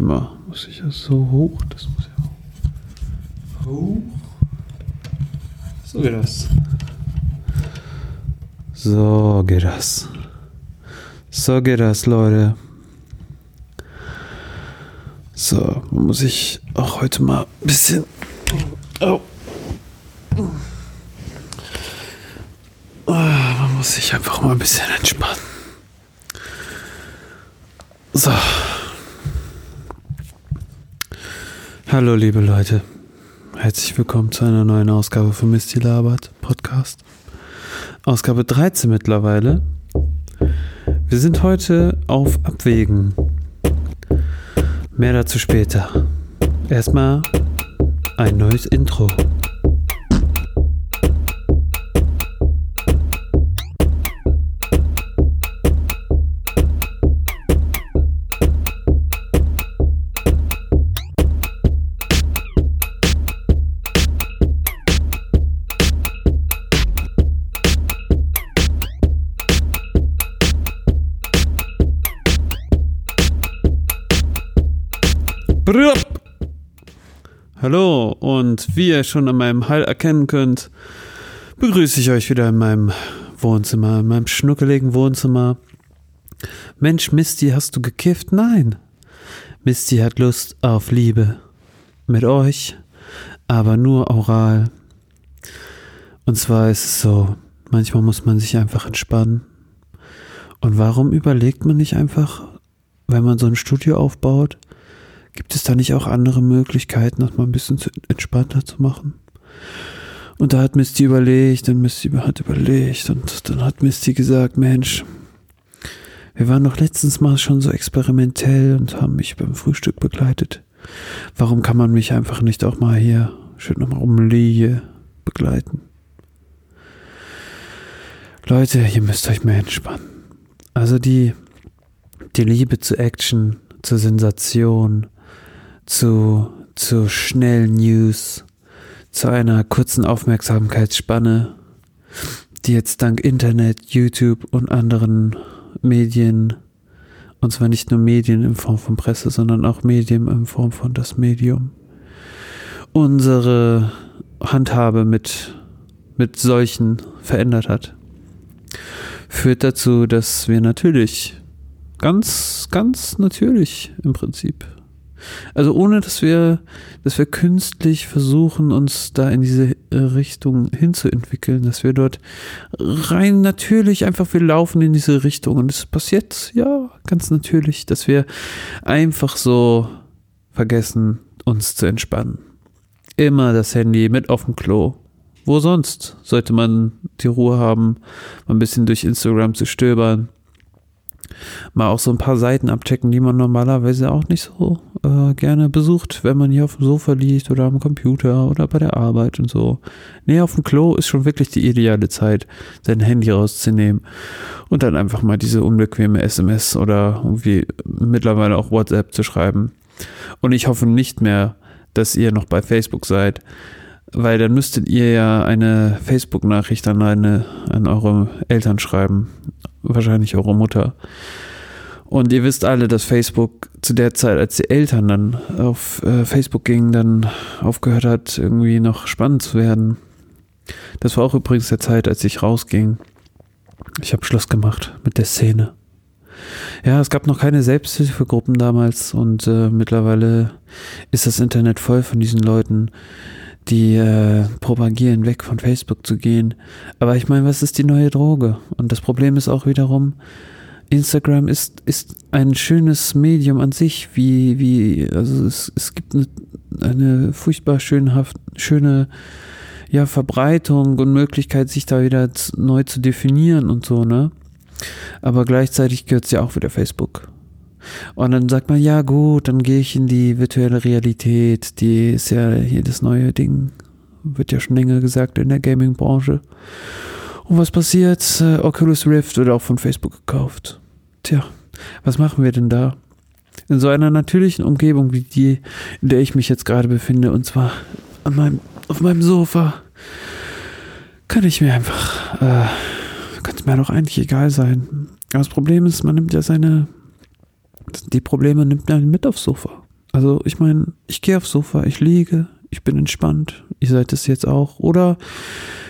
Immer muss ich ja so hoch, das muss ja auch hoch. So geht das. So geht das. So geht das, Leute. So, muss ich auch heute mal ein bisschen. Oh. Man muss sich einfach mal ein bisschen entspannen. So. Hallo, liebe Leute. Herzlich willkommen zu einer neuen Ausgabe von Misty Labert Podcast. Ausgabe 13 mittlerweile. Wir sind heute auf Abwägen. Mehr dazu später. Erstmal ein neues Intro. Hallo und wie ihr schon an meinem Hall erkennen könnt, begrüße ich euch wieder in meinem Wohnzimmer, in meinem schnuckeligen Wohnzimmer. Mensch, Misty, hast du gekifft? Nein. Misty hat Lust auf Liebe. Mit euch, aber nur oral. Und zwar ist es so, manchmal muss man sich einfach entspannen. Und warum überlegt man nicht einfach, wenn man so ein Studio aufbaut, Gibt es da nicht auch andere Möglichkeiten, das mal ein bisschen entspannter zu machen? Und da hat Misty überlegt und Misty hat überlegt und dann hat Misty gesagt, Mensch, wir waren doch letztens mal schon so experimentell und haben mich beim Frühstück begleitet. Warum kann man mich einfach nicht auch mal hier schön nochmal umliege begleiten? Leute, ihr müsst euch mal entspannen. Also die, die Liebe zu Action, zur Sensation, zu, zu schnellen News, zu einer kurzen Aufmerksamkeitsspanne, die jetzt dank Internet, YouTube und anderen Medien, und zwar nicht nur Medien in Form von Presse, sondern auch Medien in Form von das Medium, unsere Handhabe mit, mit solchen verändert hat, führt dazu, dass wir natürlich ganz, ganz natürlich im Prinzip also ohne, dass wir, dass wir künstlich versuchen, uns da in diese äh, Richtung hinzuentwickeln, dass wir dort rein natürlich einfach, wir laufen in diese Richtung und es passiert, ja, ganz natürlich, dass wir einfach so vergessen, uns zu entspannen. Immer das Handy mit auf dem Klo. Wo sonst sollte man die Ruhe haben, mal ein bisschen durch Instagram zu stöbern, mal auch so ein paar Seiten abchecken, die man normalerweise auch nicht so äh, gerne besucht, wenn man hier auf dem Sofa liegt oder am Computer oder bei der Arbeit und so. Nee, auf dem Klo ist schon wirklich die ideale Zeit, sein Handy rauszunehmen und dann einfach mal diese unbequeme SMS oder irgendwie mittlerweile auch WhatsApp zu schreiben. Und ich hoffe nicht mehr, dass ihr noch bei Facebook seid, weil dann müsstet ihr ja eine Facebook-Nachricht an, an eure Eltern schreiben, wahrscheinlich eure Mutter. Und ihr wisst alle, dass Facebook zu der Zeit, als die Eltern dann auf äh, Facebook gingen, dann aufgehört hat, irgendwie noch spannend zu werden. Das war auch übrigens der Zeit, als ich rausging. Ich habe Schluss gemacht mit der Szene. Ja, es gab noch keine Selbsthilfegruppen damals und äh, mittlerweile ist das Internet voll von diesen Leuten, die äh, propagieren, weg von Facebook zu gehen. Aber ich meine, was ist die neue Droge? Und das Problem ist auch wiederum, Instagram ist, ist ein schönes Medium an sich, wie, wie, also es, es gibt eine, eine furchtbar schönhaft, schöne ja, Verbreitung und Möglichkeit, sich da wieder neu zu definieren und so, ne? Aber gleichzeitig gehört es ja auch wieder Facebook. Und dann sagt man, ja gut, dann gehe ich in die virtuelle Realität, die ist ja hier das neue Ding, wird ja schon länger gesagt in der Gaming-Branche. Und was passiert? Äh, Oculus Rift wird auch von Facebook gekauft. Tja, was machen wir denn da? In so einer natürlichen Umgebung wie die, in der ich mich jetzt gerade befinde, und zwar an meinem, auf meinem Sofa, kann ich mir einfach, äh, kann es mir doch eigentlich egal sein. Aber das Problem ist, man nimmt ja seine die Probleme nimmt man mit aufs Sofa. Also ich meine, ich gehe aufs Sofa, ich liege, ich bin entspannt. Ihr seid es jetzt auch. Oder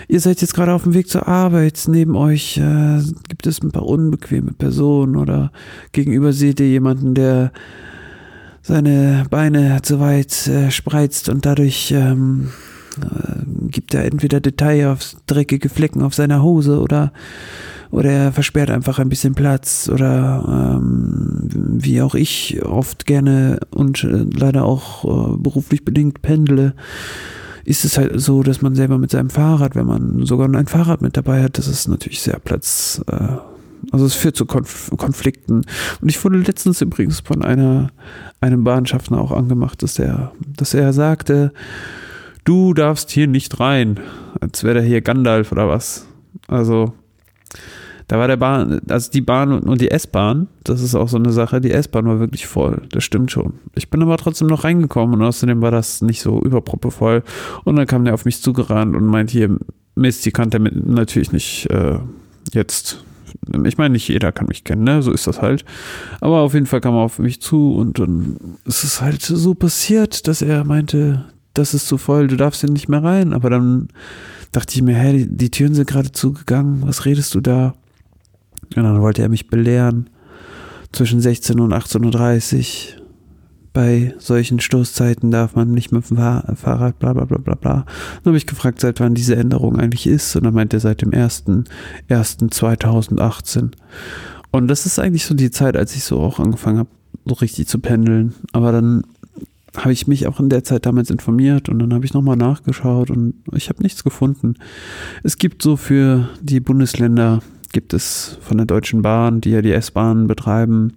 ihr seid jetzt gerade auf dem Weg zur Arbeit. Neben euch äh, gibt es ein paar unbequeme Personen oder gegenüber seht ihr jemanden, der seine Beine zu weit äh, spreizt und dadurch ähm, äh, gibt er entweder Detail auf dreckige Flecken auf seiner Hose oder oder er versperrt einfach ein bisschen Platz oder ähm, wie auch ich oft gerne und äh, leider auch äh, beruflich bedingt pendle, ist es halt so, dass man selber mit seinem Fahrrad, wenn man sogar ein Fahrrad mit dabei hat, das ist natürlich sehr Platz. Äh, also es führt zu Konf Konflikten. Und ich wurde letztens übrigens von einer, einem Bahnschaffner auch angemacht, dass er, dass er sagte, du darfst hier nicht rein, als wäre der hier Gandalf oder was. Also da war der Bahn, also die Bahn und die S-Bahn, das ist auch so eine Sache, die S-Bahn war wirklich voll, das stimmt schon. Ich bin aber trotzdem noch reingekommen und außerdem war das nicht so überproppevoll. Und dann kam der auf mich zugerannt und meint hier, Mist, die kannte mit natürlich nicht äh, jetzt. Ich meine, nicht jeder kann mich kennen, ne? So ist das halt. Aber auf jeden Fall kam er auf mich zu und dann ist es halt so passiert, dass er meinte, das ist zu voll, du darfst hier nicht mehr rein. Aber dann dachte ich mir, hey, die, die Türen sind gerade zugegangen, was redest du da? Und dann wollte er mich belehren. Zwischen 16 und 18.30 Uhr. Bei solchen Stoßzeiten darf man nicht mit dem Fahrrad, bla bla bla bla bla. Dann habe ich gefragt, seit wann diese Änderung eigentlich ist. Und dann meinte er seit dem 1.1.2018. Und das ist eigentlich so die Zeit, als ich so auch angefangen habe, so richtig zu pendeln. Aber dann habe ich mich auch in der Zeit damals informiert und dann habe ich nochmal nachgeschaut und ich habe nichts gefunden. Es gibt so für die Bundesländer gibt es von der Deutschen Bahn, die ja die S-Bahn betreiben,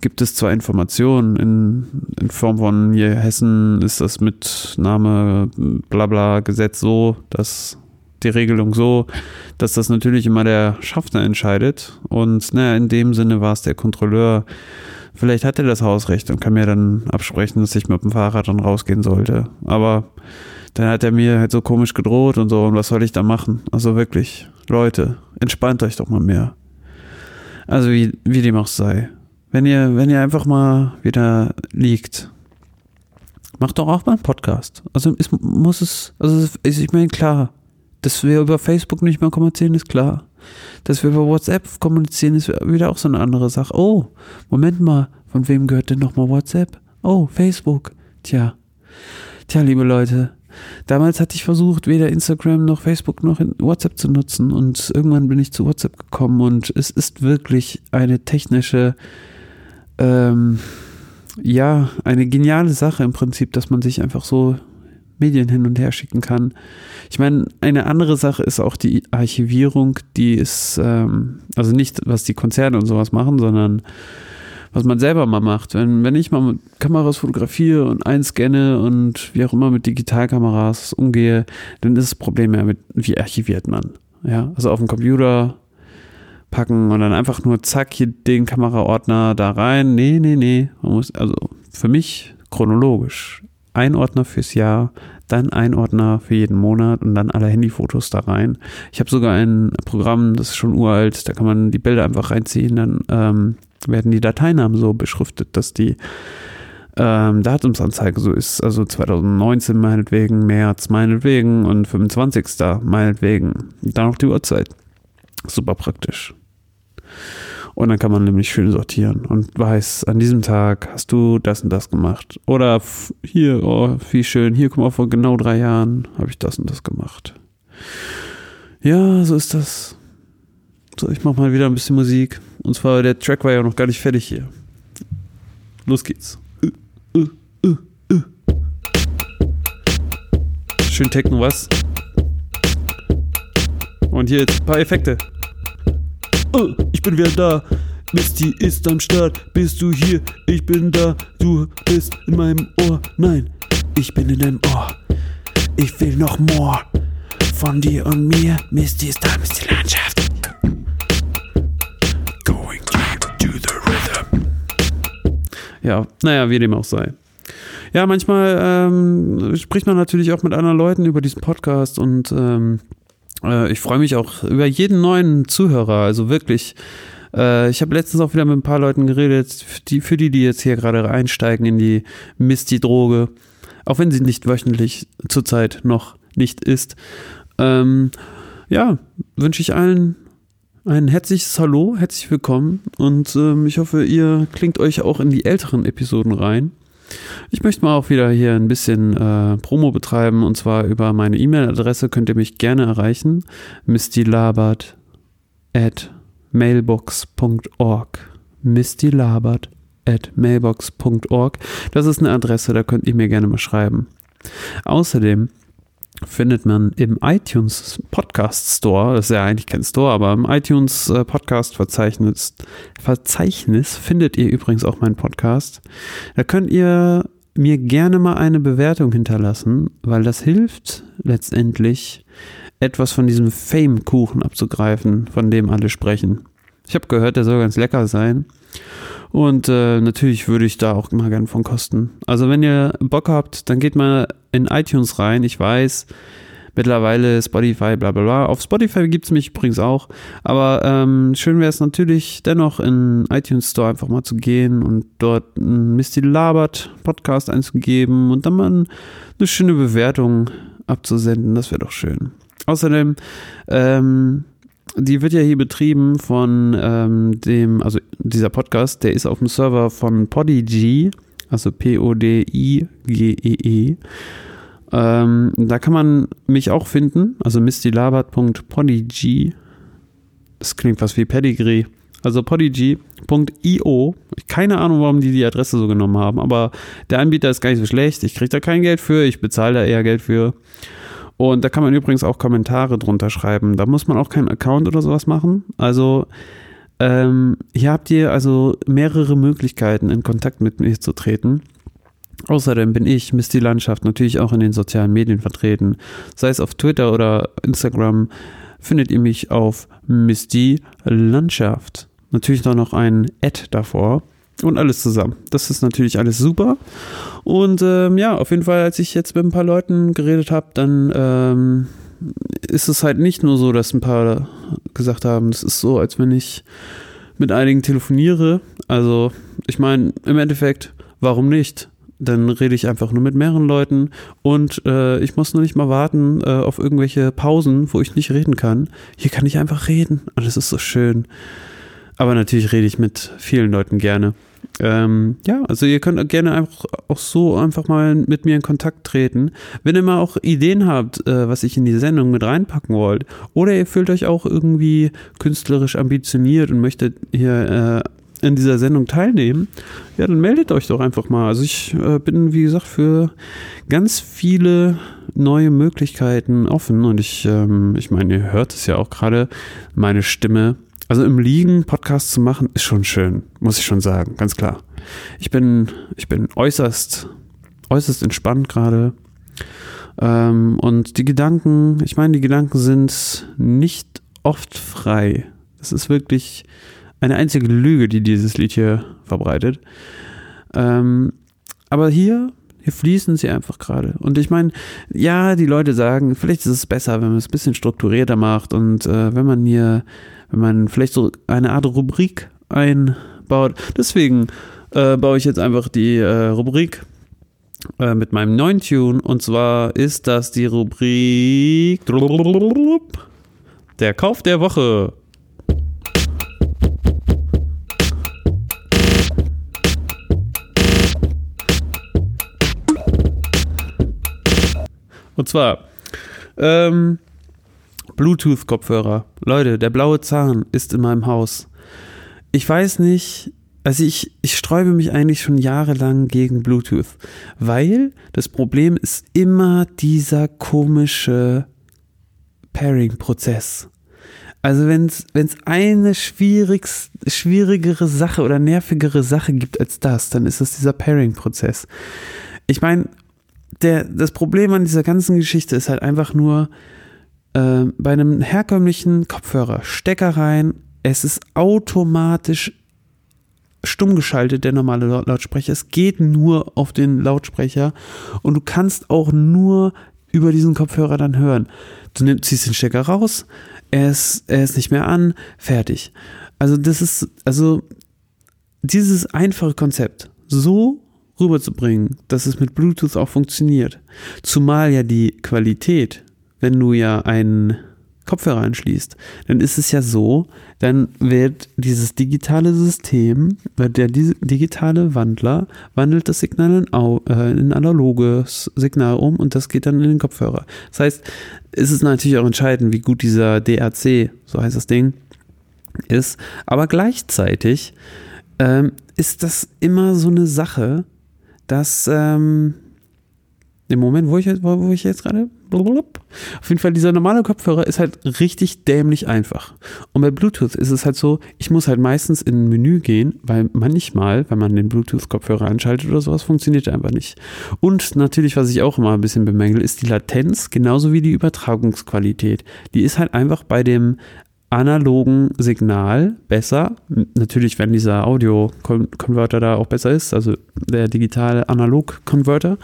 gibt es zwar Informationen in, in Form von hier Hessen ist das mit Name Blabla Gesetz so, dass die Regelung so, dass das natürlich immer der Schaffner entscheidet und naja, in dem Sinne war es der Kontrolleur. Vielleicht hat er das Hausrecht und kann mir dann absprechen, dass ich mit dem Fahrrad dann rausgehen sollte. Aber dann hat er mir halt so komisch gedroht und so und was soll ich da machen? Also wirklich, Leute, entspannt euch doch mal mehr. Also wie, wie dem auch sei. Wenn ihr, wenn ihr einfach mal wieder liegt, macht doch auch mal einen Podcast. Also es muss es, also ich meine, klar, dass wir über Facebook nicht mehr kommunizieren, ist klar. Dass wir über WhatsApp kommunizieren, ist wieder auch so eine andere Sache. Oh, Moment mal, von wem gehört denn nochmal WhatsApp? Oh, Facebook. Tja. Tja, liebe Leute, Damals hatte ich versucht, weder Instagram noch Facebook noch WhatsApp zu nutzen und irgendwann bin ich zu WhatsApp gekommen und es ist wirklich eine technische, ähm, ja, eine geniale Sache im Prinzip, dass man sich einfach so Medien hin und her schicken kann. Ich meine, eine andere Sache ist auch die Archivierung, die ist, ähm, also nicht, was die Konzerne und sowas machen, sondern was man selber mal macht. Wenn, wenn ich mal mit Kameras fotografiere und einscanne und wie auch immer mit Digitalkameras umgehe, dann ist das Problem ja mit, wie archiviert man. Ja, also auf dem Computer packen und dann einfach nur zack hier den Kameraordner da rein. Nee, nee, nee. Man muss, also für mich chronologisch. Ein Ordner fürs Jahr, dann ein Ordner für jeden Monat und dann alle Handyfotos da rein. Ich habe sogar ein Programm, das ist schon uralt, da kann man die Bilder einfach reinziehen, dann ähm, werden die Dateinamen so beschriftet, dass die ähm, Datumsanzeige so ist. Also 2019 meinetwegen, März meinetwegen und 25. meinetwegen. Dann noch die Uhrzeit. Super praktisch. Und dann kann man nämlich schön sortieren und weiß, an diesem Tag hast du das und das gemacht. Oder hier, oh, wie schön, hier, guck mal, vor genau drei Jahren habe ich das und das gemacht. Ja, so ist das. So, ich mach mal wieder ein bisschen Musik. Und zwar, der Track war ja noch gar nicht fertig hier. Los geht's. Schön Techno, was? Und hier jetzt ein paar Effekte. Ich bin wieder da. Misty ist am Start. Bist du hier? Ich bin da. Du bist in meinem Ohr. Nein, ich bin in deinem Ohr. Ich will noch more von dir und mir. Misty ist da, Misty Landschaft. Ja, naja, wie dem auch sei. Ja, manchmal ähm, spricht man natürlich auch mit anderen Leuten über diesen Podcast und ähm, äh, ich freue mich auch über jeden neuen Zuhörer. Also wirklich, Äh, ich habe letztens auch wieder mit ein paar Leuten geredet, für die, für die, die jetzt hier gerade einsteigen in die Misty-Droge, auch wenn sie nicht wöchentlich zurzeit noch nicht ist. Ähm, ja, wünsche ich allen ein herzliches Hallo, herzlich willkommen und ähm, ich hoffe, ihr klingt euch auch in die älteren Episoden rein. Ich möchte mal auch wieder hier ein bisschen äh, Promo betreiben und zwar über meine E-Mail-Adresse könnt ihr mich gerne erreichen. mistylabert at mailbox.org. mistylabert at mailbox.org. Das ist eine Adresse, da könnt ihr mir gerne mal schreiben. Außerdem findet man im iTunes Podcast Store, das ist ja eigentlich kein Store, aber im iTunes äh, Podcast Verzeichnis, Verzeichnis findet ihr übrigens auch meinen Podcast. Da könnt ihr mir gerne mal eine Bewertung hinterlassen, weil das hilft letztendlich etwas von diesem Fame-Kuchen abzugreifen, von dem alle sprechen. Ich habe gehört, der soll ganz lecker sein. Und äh, natürlich würde ich da auch mal gern von kosten. Also wenn ihr Bock habt, dann geht mal in iTunes rein. Ich weiß, mittlerweile Spotify, bla bla bla. Auf Spotify gibt es mich übrigens auch. Aber ähm, schön wäre es natürlich dennoch in iTunes Store einfach mal zu gehen und dort ein Misty Labert Podcast einzugeben und dann mal eine schöne Bewertung abzusenden. Das wäre doch schön. Außerdem, ähm, die wird ja hier betrieben von ähm, dem, also dieser Podcast, der ist auf dem Server von Podigy, also P-O-D-I-G-E-E. -E. Ähm, da kann man mich auch finden, also mistylabert.podigy. Das klingt fast wie Pedigree. Also podigy.io. Keine Ahnung, warum die die Adresse so genommen haben, aber der Anbieter ist gar nicht so schlecht. Ich kriege da kein Geld für, ich bezahle da eher Geld für. Und da kann man übrigens auch Kommentare drunter schreiben. Da muss man auch keinen Account oder sowas machen. Also ähm, hier habt ihr also mehrere Möglichkeiten, in Kontakt mit mir zu treten. Außerdem bin ich, Misty Landschaft, natürlich auch in den sozialen Medien vertreten. Sei es auf Twitter oder Instagram, findet ihr mich auf Misty Landschaft. Natürlich noch ein Ad davor und alles zusammen. Das ist natürlich alles super. Und ähm, ja, auf jeden Fall, als ich jetzt mit ein paar Leuten geredet habe, dann ähm, ist es halt nicht nur so, dass ein paar gesagt haben, das ist so, als wenn ich mit einigen telefoniere. Also, ich meine, im Endeffekt, warum nicht? Dann rede ich einfach nur mit mehreren Leuten und äh, ich muss nur nicht mal warten äh, auf irgendwelche Pausen, wo ich nicht reden kann. Hier kann ich einfach reden und es ist so schön. Aber natürlich rede ich mit vielen Leuten gerne. Ähm, ja, also ihr könnt gerne einfach auch so einfach mal mit mir in Kontakt treten. Wenn ihr mal auch Ideen habt, äh, was ich in die Sendung mit reinpacken wollt, oder ihr fühlt euch auch irgendwie künstlerisch ambitioniert und möchtet hier äh, in dieser Sendung teilnehmen, ja, dann meldet euch doch einfach mal. Also ich äh, bin, wie gesagt, für ganz viele neue Möglichkeiten offen und ich, ähm, ich meine, ihr hört es ja auch gerade, meine Stimme also im Liegen Podcast zu machen, ist schon schön, muss ich schon sagen, ganz klar. Ich bin, ich bin äußerst, äußerst entspannt gerade. Ähm, und die Gedanken, ich meine, die Gedanken sind nicht oft frei. Es ist wirklich eine einzige Lüge, die dieses Lied hier verbreitet. Ähm, aber hier, hier fließen sie einfach gerade. Und ich meine, ja, die Leute sagen, vielleicht ist es besser, wenn man es ein bisschen strukturierter macht und äh, wenn man hier wenn man vielleicht so eine Art Rubrik einbaut. Deswegen äh, baue ich jetzt einfach die äh, Rubrik äh, mit meinem neuen Tune und zwar ist das die Rubrik Der Kauf der Woche. Und zwar, ähm, Bluetooth-Kopfhörer. Leute, der blaue Zahn ist in meinem Haus. Ich weiß nicht, also ich, ich sträube mich eigentlich schon jahrelang gegen Bluetooth, weil das Problem ist immer dieser komische Pairing-Prozess. Also wenn es eine schwierigere Sache oder nervigere Sache gibt als das, dann ist es dieser Pairing-Prozess. Ich meine, das Problem an dieser ganzen Geschichte ist halt einfach nur, äh, bei einem herkömmlichen Kopfhörer Stecker rein, es ist automatisch stumm geschaltet, der normale Lautsprecher. Es geht nur auf den Lautsprecher und du kannst auch nur über diesen Kopfhörer dann hören. Du nimm, ziehst den Stecker raus, er ist, er ist nicht mehr an, fertig. Also das ist, also dieses einfache Konzept so rüberzubringen, dass es mit Bluetooth auch funktioniert. Zumal ja die Qualität, wenn du ja einen Kopfhörer anschließt, dann ist es ja so, dann wird dieses digitale System, der digitale Wandler, wandelt das Signal in, äh, in analoges Signal um und das geht dann in den Kopfhörer. Das heißt, es ist natürlich auch entscheidend, wie gut dieser DAC, so heißt das Ding, ist, aber gleichzeitig ähm, ist das immer so eine Sache, dass ähm, im Moment, wo ich, wo ich jetzt gerade auf jeden Fall, dieser normale Kopfhörer ist halt richtig dämlich einfach. Und bei Bluetooth ist es halt so, ich muss halt meistens in ein Menü gehen, weil manchmal, wenn man den Bluetooth-Kopfhörer anschaltet oder sowas, funktioniert er einfach nicht. Und natürlich, was ich auch immer ein bisschen bemängel, ist die Latenz, genauso wie die Übertragungsqualität. Die ist halt einfach bei dem analogen Signal besser. Natürlich, wenn dieser Audio-Converter da auch besser ist, also der digitale Analog-Converter.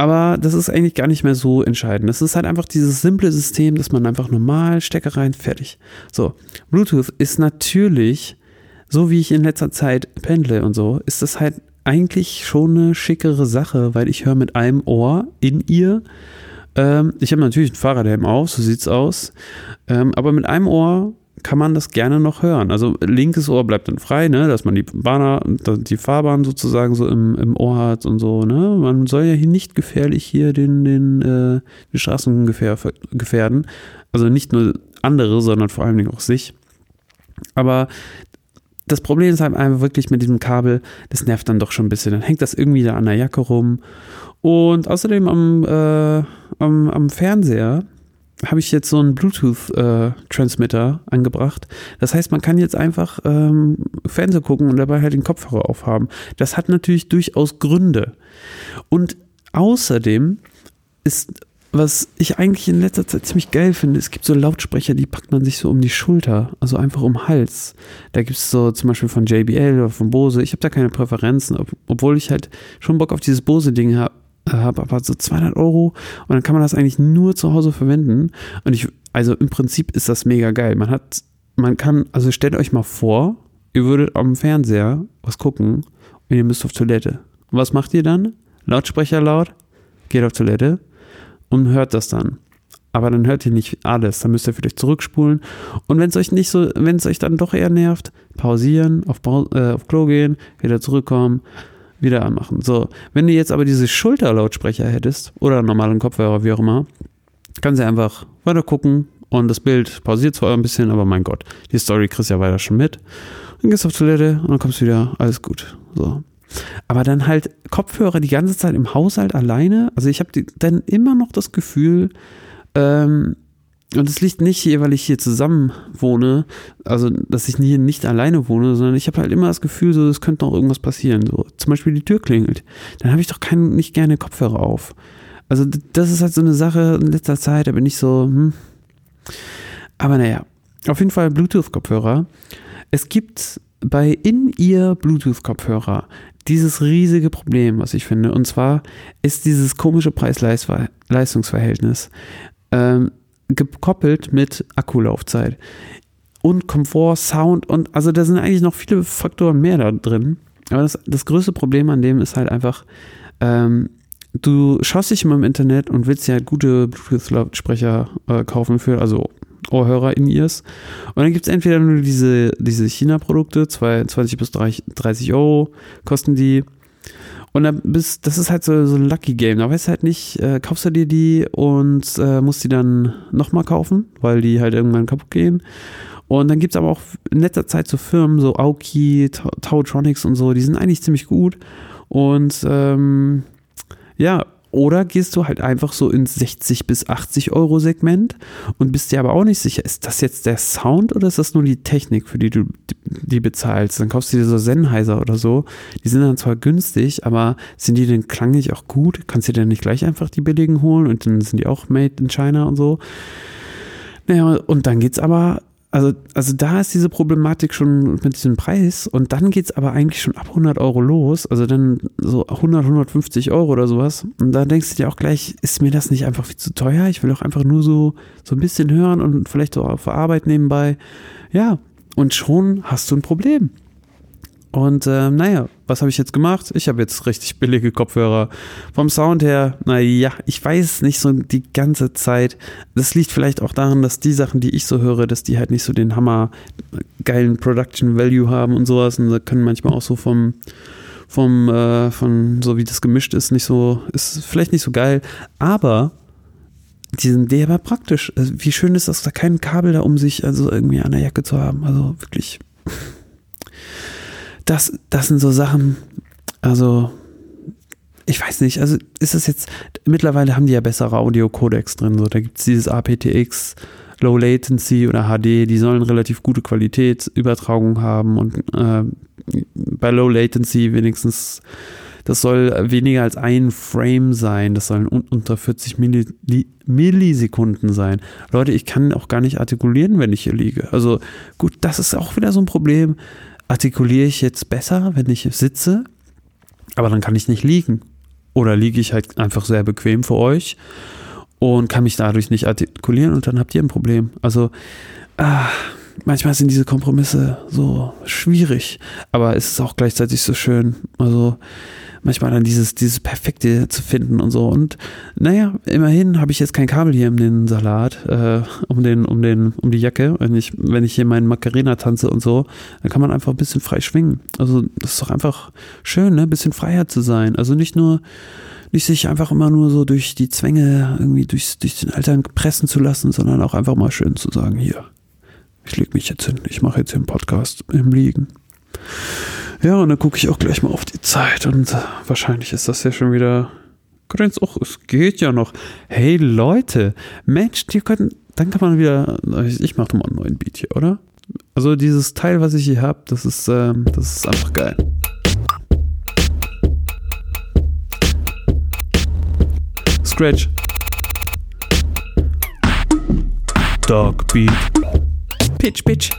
Aber das ist eigentlich gar nicht mehr so entscheidend. Das ist halt einfach dieses simple System, dass man einfach normal Stecker rein, fertig. So, Bluetooth ist natürlich, so wie ich in letzter Zeit pendle und so, ist das halt eigentlich schon eine schickere Sache, weil ich höre mit einem Ohr in ihr ähm, ich habe natürlich einen Fahrradhelm auf, so sieht's aus. Ähm, aber mit einem Ohr kann man das gerne noch hören. Also linkes Ohr bleibt dann frei, ne, dass man die Bahn, die Fahrbahn sozusagen so im, im Ohr hat und so, ne. Man soll ja hier nicht gefährlich hier den, den, äh, die Straßen gefährden. Also nicht nur andere, sondern vor allen Dingen auch sich. Aber das Problem ist halt einfach wirklich mit diesem Kabel, das nervt dann doch schon ein bisschen. Dann hängt das irgendwie da an der Jacke rum und außerdem am, äh, am, am Fernseher habe ich jetzt so einen Bluetooth-Transmitter äh, angebracht. Das heißt, man kann jetzt einfach ähm, Fernsehen gucken und dabei halt den Kopfhörer aufhaben. Das hat natürlich durchaus Gründe. Und außerdem ist, was ich eigentlich in letzter Zeit ziemlich geil finde, es gibt so Lautsprecher, die packt man sich so um die Schulter, also einfach um den Hals. Da gibt es so zum Beispiel von JBL oder von Bose. Ich habe da keine Präferenzen, ob, obwohl ich halt schon Bock auf dieses Bose-Ding habe habe aber so 200 Euro und dann kann man das eigentlich nur zu Hause verwenden. Und ich, also im Prinzip ist das mega geil. Man hat, man kann, also stellt euch mal vor, ihr würdet am Fernseher was gucken und ihr müsst auf Toilette. Und was macht ihr dann? Lautsprecher laut, geht auf Toilette und hört das dann. Aber dann hört ihr nicht alles, dann müsst ihr vielleicht zurückspulen. Und wenn es euch nicht so, wenn es euch dann doch eher nervt, pausieren, auf, äh, auf Klo gehen, wieder zurückkommen, wieder anmachen. So, wenn du jetzt aber diese Schulterlautsprecher hättest oder einen normalen Kopfhörer, wie auch immer, kannst du einfach weiter gucken und das Bild pausiert zwar ein bisschen, aber mein Gott, die Story kriegst du ja weiter schon mit. Dann gehst du auf Toilette und dann kommst du wieder, alles gut. So. Aber dann halt Kopfhörer die ganze Zeit im Haushalt alleine. Also ich habe dann immer noch das Gefühl, ähm, und es liegt nicht hier, weil ich hier zusammen wohne, also dass ich hier nicht alleine wohne, sondern ich habe halt immer das Gefühl, so es könnte noch irgendwas passieren. So zum Beispiel die Tür klingelt, dann habe ich doch kein, nicht gerne Kopfhörer auf. Also das ist halt so eine Sache in letzter Zeit, da bin ich so, hm. Aber naja, auf jeden Fall Bluetooth-Kopfhörer. Es gibt bei In-Ear Bluetooth-Kopfhörer dieses riesige Problem, was ich finde. Und zwar ist dieses komische Preis-Leistungsverhältnis. Ähm, gekoppelt mit Akkulaufzeit und Komfort, Sound und also da sind eigentlich noch viele Faktoren mehr da drin. Aber das, das größte Problem an dem ist halt einfach, ähm, du schaust dich immer im Internet und willst ja halt gute Bluetooth-Lautsprecher äh, kaufen für, also Ohrhörer in ears. Und dann gibt es entweder nur diese, diese China-Produkte, 20 bis 30 Euro kosten die. Und dann bist, das ist halt so, so ein Lucky Game. Da weißt du halt nicht, äh, kaufst du dir die und äh, musst die dann nochmal kaufen, weil die halt irgendwann kaputt gehen. Und dann gibt es aber auch in letzter Zeit so Firmen, so Aoki, Tautronics und so, die sind eigentlich ziemlich gut. Und ähm, ja, oder gehst du halt einfach so ins 60 bis 80 Euro Segment und bist dir aber auch nicht sicher, ist das jetzt der Sound oder ist das nur die Technik, für die du die bezahlst? Dann kaufst du dir so Sennheiser oder so. Die sind dann zwar günstig, aber sind die denn klanglich auch gut? Kannst du dir nicht gleich einfach die billigen holen und dann sind die auch made in China und so? Naja, und dann geht's aber also, also da ist diese Problematik schon mit diesem Preis und dann geht es aber eigentlich schon ab 100 Euro los, also dann so 100, 150 Euro oder sowas. Und da denkst du dir auch gleich, ist mir das nicht einfach viel zu teuer? Ich will auch einfach nur so, so ein bisschen hören und vielleicht auch auf Arbeit nebenbei. Ja, und schon hast du ein Problem. Und äh, naja, was habe ich jetzt gemacht? Ich habe jetzt richtig billige Kopfhörer. Vom Sound her, naja, ich weiß nicht so die ganze Zeit. Das liegt vielleicht auch daran, dass die Sachen, die ich so höre, dass die halt nicht so den hammer geilen Production Value haben und sowas. Und da können manchmal auch so vom, vom, äh, von so wie das gemischt ist, nicht so, ist vielleicht nicht so geil. Aber die sind der aber praktisch. Also wie schön ist das, da kein Kabel da um sich, also irgendwie an der Jacke zu haben. Also wirklich das, das sind so Sachen, also ich weiß nicht, also ist es jetzt, mittlerweile haben die ja bessere Audio-Codecs drin, so, da gibt es dieses aptX, Low Latency oder HD, die sollen relativ gute Qualitätsübertragung haben und äh, bei Low Latency wenigstens, das soll weniger als ein Frame sein, das sollen un unter 40 Milli Millisekunden sein. Leute, ich kann auch gar nicht artikulieren, wenn ich hier liege. Also gut, das ist auch wieder so ein Problem artikuliere ich jetzt besser, wenn ich sitze, aber dann kann ich nicht liegen. Oder liege ich halt einfach sehr bequem für euch und kann mich dadurch nicht artikulieren und dann habt ihr ein Problem. Also, ah, manchmal sind diese Kompromisse so schwierig, aber es ist auch gleichzeitig so schön. Also, manchmal dann dieses, dieses Perfekte zu finden und so. Und naja, immerhin habe ich jetzt kein Kabel hier in den Salat, äh, um den, um den, um die Jacke. Wenn ich, wenn ich hier meinen Macarena tanze und so, dann kann man einfach ein bisschen frei schwingen. Also das ist doch einfach schön, ne? Ein bisschen freier zu sein. Also nicht nur, nicht sich einfach immer nur so durch die Zwänge irgendwie durch, durch den Alltag pressen zu lassen, sondern auch einfach mal schön zu sagen, hier, ich leg mich jetzt hin, ich mache jetzt hier einen Podcast im Liegen. Ja, und dann gucke ich auch gleich mal auf die Zeit und äh, wahrscheinlich ist das ja schon wieder. Grenz, auch, es geht ja noch. Hey Leute, Mensch, die können, dann kann man wieder, ich mache mal einen neuen Beat hier, oder? Also dieses Teil, was ich hier habe, das ist, ähm, das ist einfach geil. Scratch. Dog Beat. Pitch, Pitch.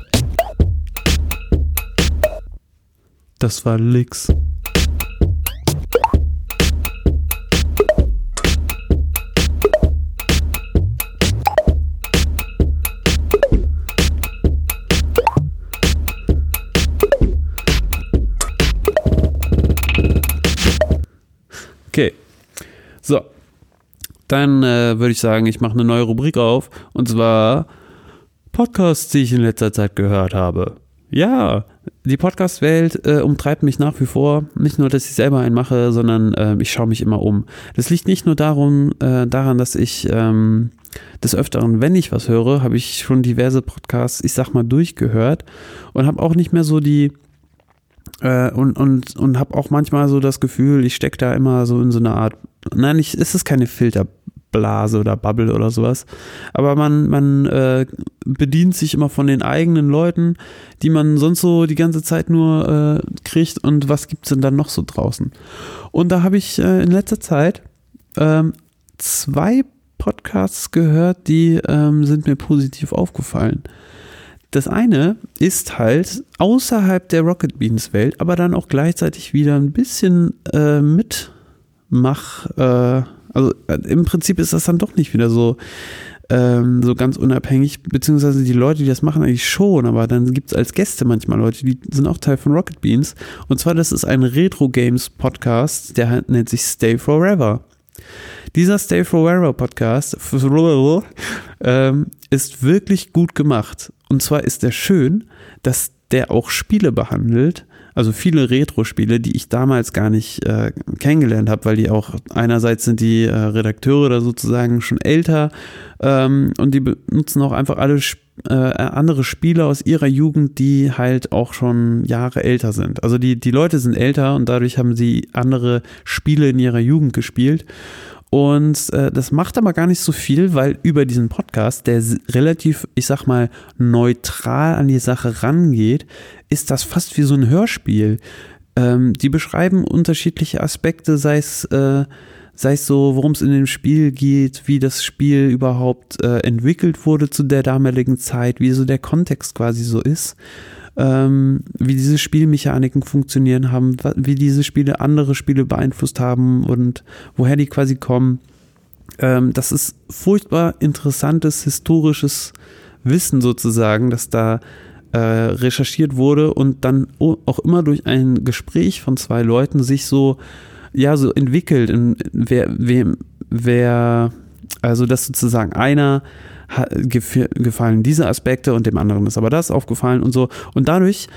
Das war Licks. Okay. So. Dann äh, würde ich sagen, ich mache eine neue Rubrik auf. Und zwar Podcasts, die ich in letzter Zeit gehört habe. Ja, die Podcast-Welt äh, umtreibt mich nach wie vor. Nicht nur, dass ich selber einen mache, sondern äh, ich schaue mich immer um. Das liegt nicht nur darum, äh, daran, dass ich ähm, des Öfteren, wenn ich was höre, habe ich schon diverse Podcasts, ich sag mal, durchgehört und habe auch nicht mehr so die äh, und und und habe auch manchmal so das Gefühl, ich stecke da immer so in so einer Art. Nein, ich, es ist keine Filter. Blase oder Bubble oder sowas. Aber man, man äh, bedient sich immer von den eigenen Leuten, die man sonst so die ganze Zeit nur äh, kriegt und was gibt es denn dann noch so draußen. Und da habe ich äh, in letzter Zeit ähm, zwei Podcasts gehört, die ähm, sind mir positiv aufgefallen. Das eine ist halt außerhalb der Rocket Beans Welt, aber dann auch gleichzeitig wieder ein bisschen äh, mitmach, äh, also äh, im Prinzip ist das dann doch nicht wieder so, ähm, so ganz unabhängig, beziehungsweise die Leute, die das machen, eigentlich schon, aber dann gibt es als Gäste manchmal Leute, die sind auch Teil von Rocket Beans. Und zwar, das ist ein Retro Games Podcast, der nennt sich Stay Forever. Dieser Stay Forever Podcast ähm, ist wirklich gut gemacht. Und zwar ist der schön, dass der auch Spiele behandelt, also viele Retro-Spiele, die ich damals gar nicht äh, kennengelernt habe, weil die auch einerseits sind die äh, Redakteure da sozusagen schon älter ähm, und die benutzen auch einfach alle äh, andere Spiele aus ihrer Jugend, die halt auch schon Jahre älter sind. Also die, die Leute sind älter und dadurch haben sie andere Spiele in ihrer Jugend gespielt. Und äh, das macht aber gar nicht so viel, weil über diesen Podcast, der relativ, ich sag mal, neutral an die Sache rangeht, ist das fast wie so ein Hörspiel. Ähm, die beschreiben unterschiedliche Aspekte, sei es, äh, sei es so, worum es in dem Spiel geht, wie das Spiel überhaupt äh, entwickelt wurde zu der damaligen Zeit, wie so der Kontext quasi so ist, ähm, wie diese Spielmechaniken funktionieren haben, wie diese Spiele andere Spiele beeinflusst haben und woher die quasi kommen. Ähm, das ist furchtbar interessantes historisches Wissen sozusagen, das da äh, recherchiert wurde und dann auch immer durch ein Gespräch von zwei Leuten sich so ja so entwickelt, in, wer, wem, wer, also dass sozusagen einer gefallen diese Aspekte und dem anderen ist aber das aufgefallen und so. Und dadurch,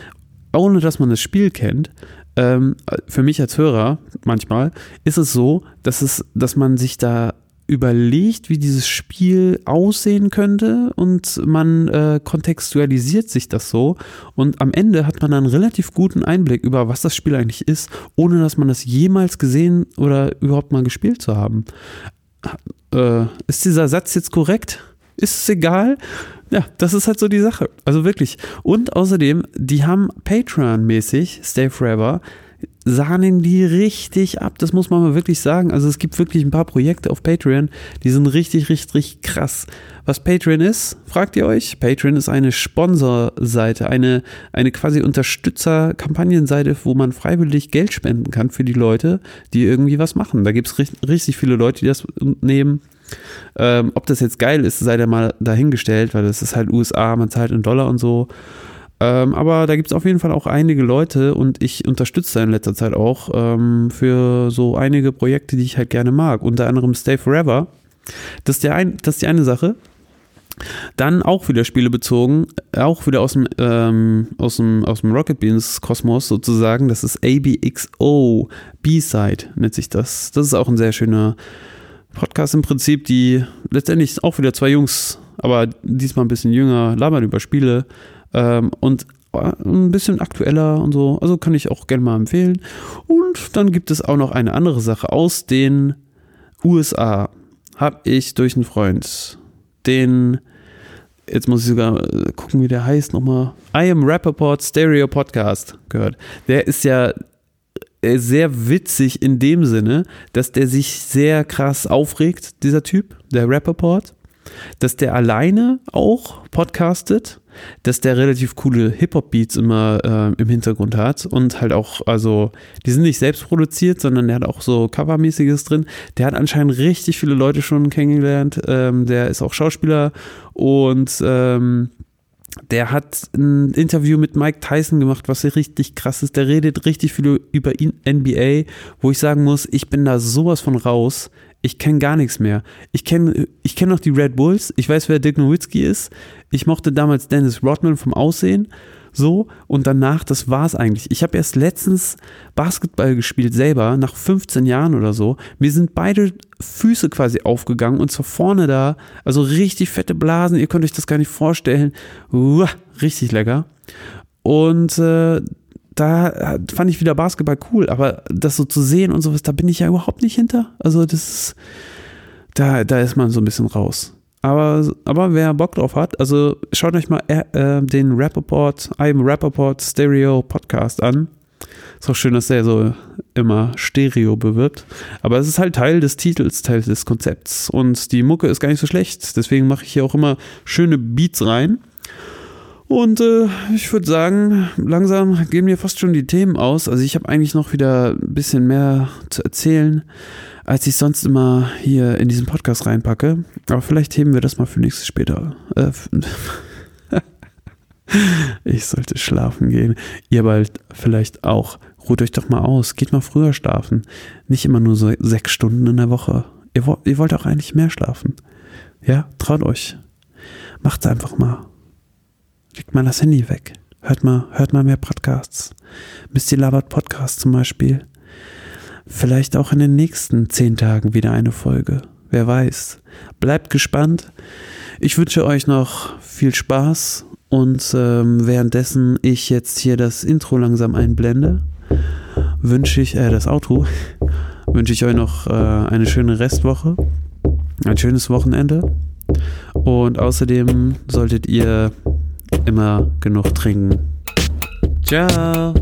ohne dass man das Spiel kennt, ähm, für mich als Hörer manchmal, ist es so, dass es, dass man sich da überlegt, wie dieses Spiel aussehen könnte und man äh, kontextualisiert sich das so und am Ende hat man einen relativ guten Einblick über, was das Spiel eigentlich ist, ohne dass man das jemals gesehen oder überhaupt mal gespielt zu haben. Äh, ist dieser Satz jetzt korrekt? Ist es egal? Ja, das ist halt so die Sache. Also wirklich. Und außerdem, die haben Patreon-mäßig, Stay Forever, sahnen die richtig ab. Das muss man mal wirklich sagen. Also es gibt wirklich ein paar Projekte auf Patreon, die sind richtig, richtig, krass. Was Patreon ist, fragt ihr euch? Patreon ist eine Sponsorseite, eine, eine quasi Unterstützer-Kampagnenseite, wo man freiwillig Geld spenden kann für die Leute, die irgendwie was machen. Da gibt es richtig viele Leute, die das nehmen. Ähm, ob das jetzt geil ist, sei da mal dahingestellt, weil das ist halt USA, man zahlt in Dollar und so. Ähm, aber da gibt es auf jeden Fall auch einige Leute und ich unterstütze in letzter Zeit auch ähm, für so einige Projekte, die ich halt gerne mag. Unter anderem Stay Forever. Das ist, der ein, das ist die eine Sache. Dann auch wieder Spiele bezogen, auch wieder aus dem, ähm, aus dem, aus dem Rocket Beans Kosmos sozusagen. Das ist ABXO B-Side, nennt sich das. Das ist auch ein sehr schöner Podcast im Prinzip, die letztendlich auch wieder zwei Jungs, aber diesmal ein bisschen jünger, labern über Spiele ähm, und äh, ein bisschen aktueller und so. Also kann ich auch gerne mal empfehlen. Und dann gibt es auch noch eine andere Sache aus den USA. Habe ich durch einen Freund den, jetzt muss ich sogar äh, gucken, wie der heißt nochmal. I am Rappaport Stereo Podcast gehört. Der ist ja sehr witzig in dem Sinne, dass der sich sehr krass aufregt, dieser Typ, der Rappaport. Dass der alleine auch podcastet dass der relativ coole Hip-Hop-Beats immer äh, im Hintergrund hat und halt auch, also, die sind nicht selbst produziert, sondern der hat auch so Covermäßiges drin. Der hat anscheinend richtig viele Leute schon kennengelernt. Ähm, der ist auch Schauspieler und ähm, der hat ein Interview mit Mike Tyson gemacht, was richtig krass ist. Der redet richtig viel über NBA, wo ich sagen muss, ich bin da sowas von raus ich kenne gar nichts mehr. Ich kenne ich kenn noch die Red Bulls. Ich weiß, wer Dick Nowitzki ist. Ich mochte damals Dennis Rodman vom Aussehen. So, und danach, das war es eigentlich. Ich habe erst letztens Basketball gespielt, selber, nach 15 Jahren oder so. Mir sind beide Füße quasi aufgegangen und zwar vorne da, also richtig fette Blasen, ihr könnt euch das gar nicht vorstellen. Uah, richtig lecker. Und äh, da fand ich wieder Basketball cool, aber das so zu sehen und sowas, da bin ich ja überhaupt nicht hinter. Also das ist, da, da ist man so ein bisschen raus. Aber, aber wer Bock drauf hat, also schaut euch mal äh, äh den Rappaport, I'm Rappaport Stereo Podcast an. Ist auch schön, dass der so immer Stereo bewirbt. Aber es ist halt Teil des Titels, Teil des Konzepts. Und die Mucke ist gar nicht so schlecht. Deswegen mache ich hier auch immer schöne Beats rein. Und äh, ich würde sagen, langsam gehen mir fast schon die Themen aus. Also ich habe eigentlich noch wieder ein bisschen mehr zu erzählen, als ich sonst immer hier in diesen Podcast reinpacke. Aber vielleicht heben wir das mal für nächstes später. Äh, ich sollte schlafen gehen. Ihr bald vielleicht auch. Ruht euch doch mal aus. Geht mal früher schlafen. Nicht immer nur so sechs Stunden in der Woche. Ihr, ihr wollt auch eigentlich mehr schlafen. Ja, traut euch. Macht's einfach mal. Legt mal das Handy weg. Hört mal, hört mal mehr Podcasts. Misty Labert Podcast zum Beispiel. Vielleicht auch in den nächsten zehn Tagen wieder eine Folge. Wer weiß. Bleibt gespannt. Ich wünsche euch noch viel Spaß und ähm, währenddessen ich jetzt hier das Intro langsam einblende, wünsche ich, äh, das Outro, wünsche ich euch noch äh, eine schöne Restwoche, ein schönes Wochenende und außerdem solltet ihr immer genug trinken. Ciao.